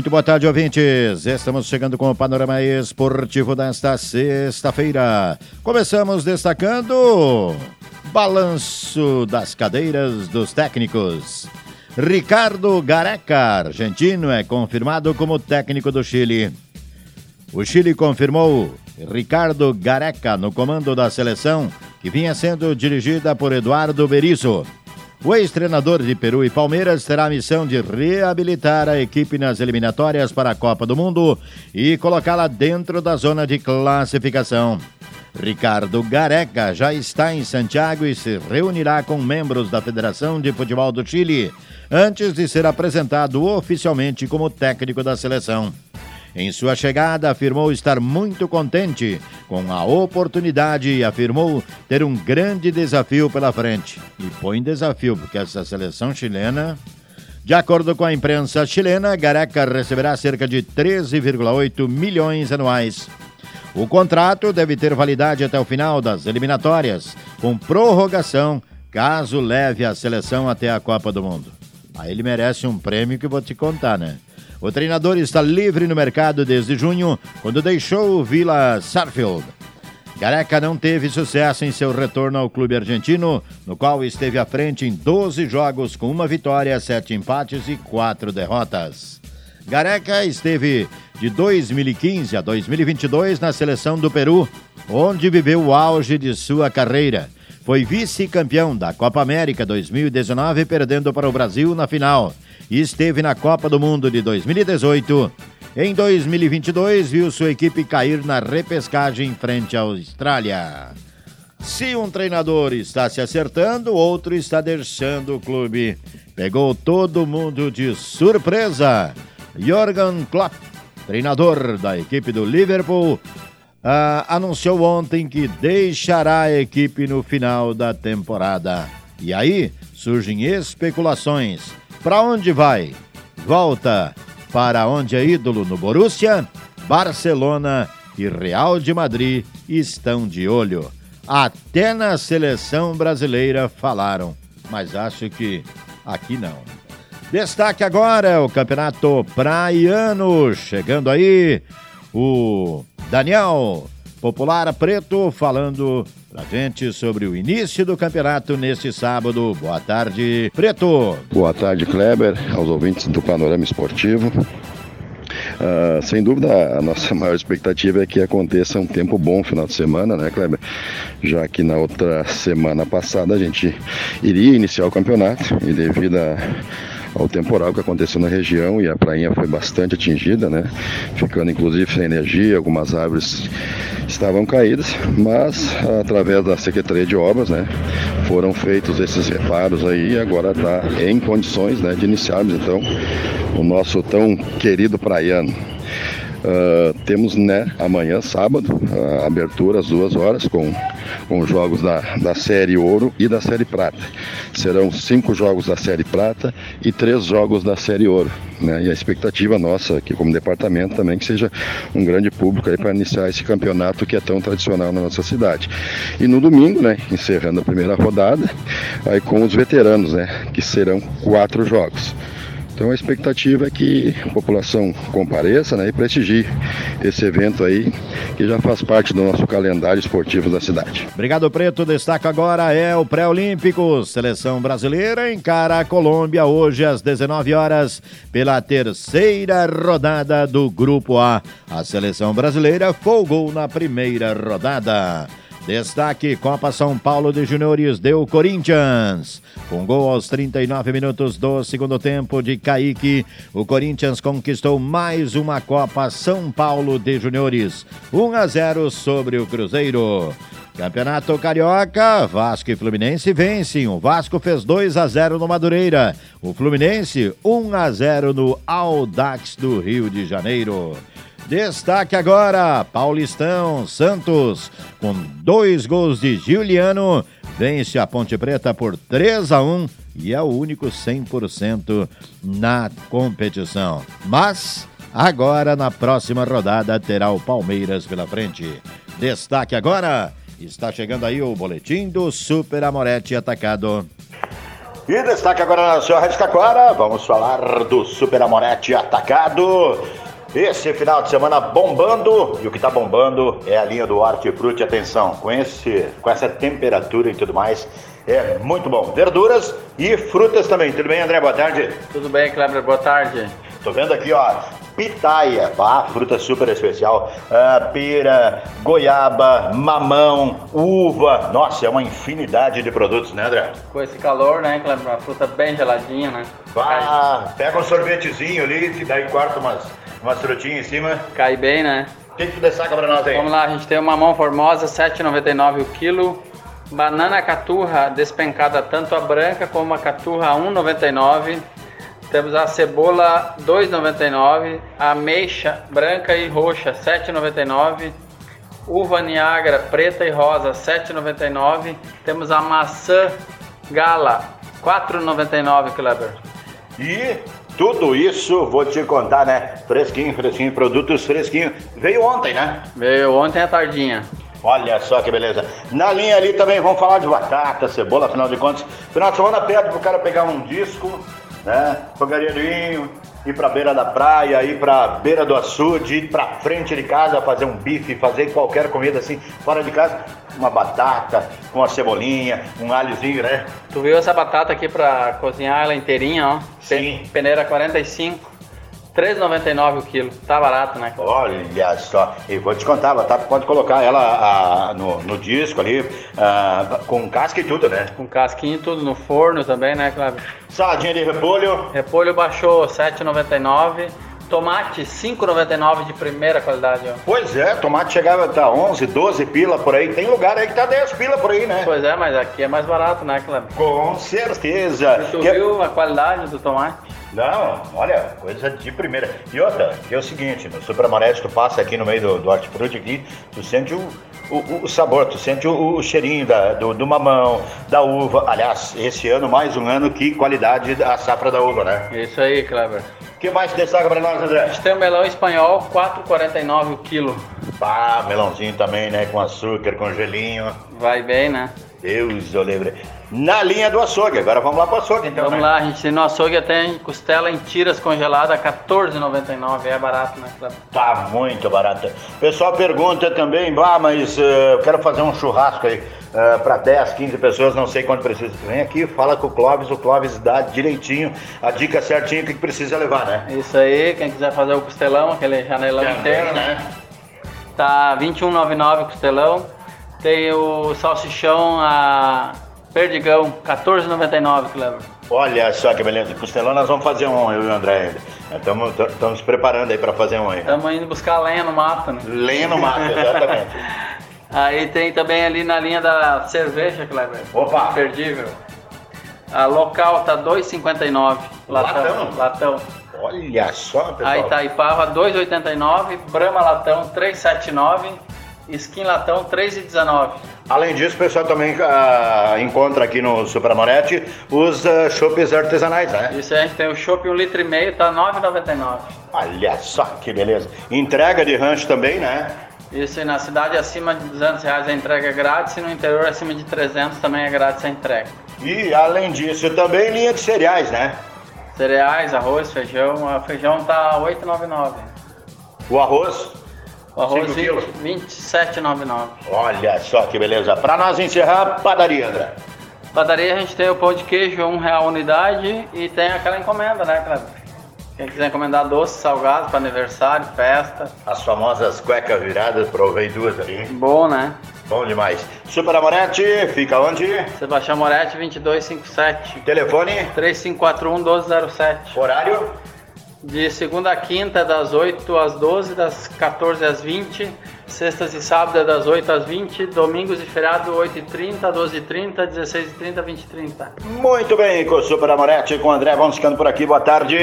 Muito boa tarde, ouvintes. Estamos chegando com o panorama esportivo desta sexta-feira. Começamos destacando balanço das cadeiras dos técnicos. Ricardo Gareca, argentino, é confirmado como técnico do Chile. O Chile confirmou Ricardo Gareca no comando da seleção, que vinha sendo dirigida por Eduardo Berizzo. O ex-treinador de Peru e Palmeiras terá a missão de reabilitar a equipe nas eliminatórias para a Copa do Mundo e colocá-la dentro da zona de classificação. Ricardo Gareca já está em Santiago e se reunirá com membros da Federação de Futebol do Chile antes de ser apresentado oficialmente como técnico da seleção. Em sua chegada, afirmou estar muito contente com a oportunidade e afirmou ter um grande desafio pela frente. E põe desafio, porque essa seleção chilena. De acordo com a imprensa chilena, Gareca receberá cerca de 13,8 milhões anuais. O contrato deve ter validade até o final das eliminatórias, com prorrogação caso leve a seleção até a Copa do Mundo. Aí ele merece um prêmio que vou te contar, né? O treinador está livre no mercado desde junho, quando deixou o Vila Sarfield. Gareca não teve sucesso em seu retorno ao clube argentino, no qual esteve à frente em 12 jogos com uma vitória, sete empates e quatro derrotas. Gareca esteve de 2015 a 2022 na seleção do Peru, onde viveu o auge de sua carreira. Foi vice-campeão da Copa América 2019, perdendo para o Brasil na final e esteve na Copa do Mundo de 2018. Em 2022, viu sua equipe cair na repescagem frente à Austrália. Se um treinador está se acertando, outro está deixando o clube. Pegou todo mundo de surpresa. Jürgen Klopp, treinador da equipe do Liverpool, uh, anunciou ontem que deixará a equipe no final da temporada. E aí surgem especulações para onde vai? Volta para onde é ídolo no Borussia? Barcelona e Real de Madrid estão de olho. Até na seleção brasileira falaram, mas acho que aqui não. Destaque agora o Campeonato Praiano. Chegando aí o Daniel Popular Preto falando pra gente sobre o início do campeonato neste sábado. Boa tarde, Preto. Boa tarde, Kleber, aos ouvintes do Panorama Esportivo. Uh, sem dúvida, a nossa maior expectativa é que aconteça um tempo bom final de semana, né, Kleber? Já que na outra semana passada a gente iria iniciar o campeonato e devido a ao temporal que aconteceu na região e a prainha foi bastante atingida, né? Ficando inclusive sem energia, algumas árvores estavam caídas, mas através da Secretaria de Obras, né, foram feitos esses reparos aí e agora está em condições, né, de iniciarmos então o nosso tão querido praiano. Uh, temos né, amanhã, sábado, a abertura às duas horas com, com jogos da, da Série Ouro e da Série Prata. Serão cinco jogos da Série Prata e três jogos da Série Ouro. Né? E a expectativa nossa aqui como departamento também que seja um grande público para iniciar esse campeonato que é tão tradicional na nossa cidade. E no domingo, né, encerrando a primeira rodada, aí com os veteranos, né, que serão quatro jogos. Então a expectativa é que a população compareça né, e prestigie esse evento aí, que já faz parte do nosso calendário esportivo da cidade. Obrigado, Preto. Destaque agora é o pré-olímpico. Seleção brasileira encara a Colômbia hoje às 19 horas pela terceira rodada do Grupo A. A seleção brasileira folgou na primeira rodada. Destaque: Copa São Paulo de Juniores deu Corinthians. Com gol aos 39 minutos do segundo tempo de Kaique, o Corinthians conquistou mais uma Copa São Paulo de Juniores. 1 a 0 sobre o Cruzeiro. Campeonato Carioca, Vasco e Fluminense vencem. O Vasco fez 2 a 0 no Madureira. O Fluminense 1 a 0 no Audax do Rio de Janeiro. Destaque agora, Paulistão Santos, com dois gols de Juliano, vence a Ponte Preta por 3 a 1 e é o único 100% na competição. Mas agora na próxima rodada terá o Palmeiras pela frente. Destaque agora, está chegando aí o boletim do Super Amorete Atacado. E destaque agora na sua Rádio Taquara, vamos falar do Super Amorete Atacado. Esse final de semana bombando, e o que está bombando é a linha do Hortifruti. Atenção, com, esse, com essa temperatura e tudo mais, é muito bom. Verduras e frutas também. Tudo bem, André? Boa tarde. Tudo bem, Kleber? Boa tarde. Tô vendo aqui, ó, pitaia, ah, fruta super especial, ah, pera, goiaba, mamão, uva. Nossa, é uma infinidade de produtos, né, André? Com esse calor, né, Kleber? Uma fruta bem geladinha, né? Ah, pega um sorvetezinho ali e daí corta umas, umas frutinhas em cima. Cai bem, né? O que, que tu destaca pra nós aí? Vamos lá, a gente tem uma mamão formosa, 7,99 o quilo. Banana caturra despencada, tanto a branca como a caturra, 1,99. Temos a cebola 2,99, a ameixa branca e roxa 7,99, uva Niagara preta e rosa 7,99, temos a maçã gala 4,99, Kleber. E tudo isso, vou te contar, né? Fresquinho, fresquinho, produtos fresquinhos. Veio ontem, né? Veio ontem à tardinha. Olha só que beleza. Na linha ali também vamos falar de batata, cebola, afinal de contas. Final de semana pede pro cara pegar um disco né? Fogareirinho, ir pra beira da praia, ir pra beira do açude, ir pra frente de casa, fazer um bife, fazer qualquer comida assim, fora de casa, uma batata com uma cebolinha, um alhozinho, né? Tu viu essa batata aqui pra cozinhar ela inteirinha, ó? Sim. Peneira 45. 3,99 o quilo. Tá barato, né? Olha só. E vou te contar, batata pode colocar ela a, no, no, disco ali, a, com casca e tudo, né? Com casquinha e tudo no forno também, né, Cláudio? Saladinha de repolho. Repolho baixou 7,99. Tomate 5,99 de primeira qualidade, ó. Pois é, tomate chegava a tá 11, 12 pila por aí. Tem lugar aí que tá 10 pila por aí, né? Pois é, mas aqui é mais barato, né, Cláudio? Com certeza. E tu que... viu a qualidade do tomate? Não, olha, coisa de primeira. E outra, que é o seguinte, no Supramarete tu passa aqui no meio do, do hortifruti aqui, tu sente o, o, o sabor, tu sente o, o cheirinho da, do, do, mamão, da uva. Aliás, esse ano, mais um ano, que qualidade da safra da uva, né? Isso aí, Kleber. Que mais destaca para nós, André? A gente tem o melão espanhol, 4,49 o quilo. Ah, melãozinho também, né? Com açúcar, com gelinho. Vai bem, né? Deus eu lembre. Na linha do açougue, agora vamos lá para o açougue então. Vamos né? lá, a gente no açougue tem costela em tiras congelada, R$14,99, é barato, né? Tá muito barato. Pessoal pergunta também, bah, mas uh, eu quero fazer um churrasco aí uh, para 10, 15 pessoas, não sei quanto precisa. Vem aqui, fala com o Clóvis, o Clóvis dá direitinho, a dica certinha que precisa levar, né? Isso aí, quem quiser fazer o costelão, aquele janelão também, inteiro, né? Tá R$21,99 o costelão. Tem o salsichão a perdigão, 14,99, Cleber. Olha só que beleza. Costelão nós vamos fazer um, eu e o André Estamos nos preparando aí para fazer um aí. Estamos indo buscar lenha no mato, né? Lenha no mato, exatamente. aí tem também ali na linha da cerveja, Cleber. Opa! Imperdível. A local tá 2,59. Latão. Latão. Latão. Olha só, pessoal. Aí Itaipava 2,89. Brahma Latão 3,79 Skin latão 3,19. Além disso, o pessoal também uh, encontra aqui no Supramoretti os uh, chopes artesanais, né? Isso a gente tem o chopp 1,5 um litro, e meio, tá 9,99. Olha só que beleza. Entrega de rancho também, né? Isso, e na cidade acima de 200 reais a entrega é grátis e no interior acima de 300 também é grátis a entrega. E além disso, também linha de cereais, né? Cereais, arroz, feijão. O feijão tá 8,99. O arroz? O arroz 27,99. Olha só que beleza. Para nós encerrar, padaria, André. Padaria a gente tem o pão de queijo, um real unidade e tem aquela encomenda, né, Cleber? Quem quiser encomendar doces, salgados para aniversário, festa. As famosas cuecas viradas, provei duas ali. Bom, né? Bom demais. Super Amorete, fica onde? Sebastião Moretti, 2257. Telefone? 3541 1207. Horário? De segunda a quinta, das 8 às 12, das 14 às 20, sextas e sábados das 8 às 20, domingos e feriado 8h30, 12h30, 16h30, 20h30. Muito bem, com o Super Amorete, com o André, vamos ficando por aqui, boa tarde.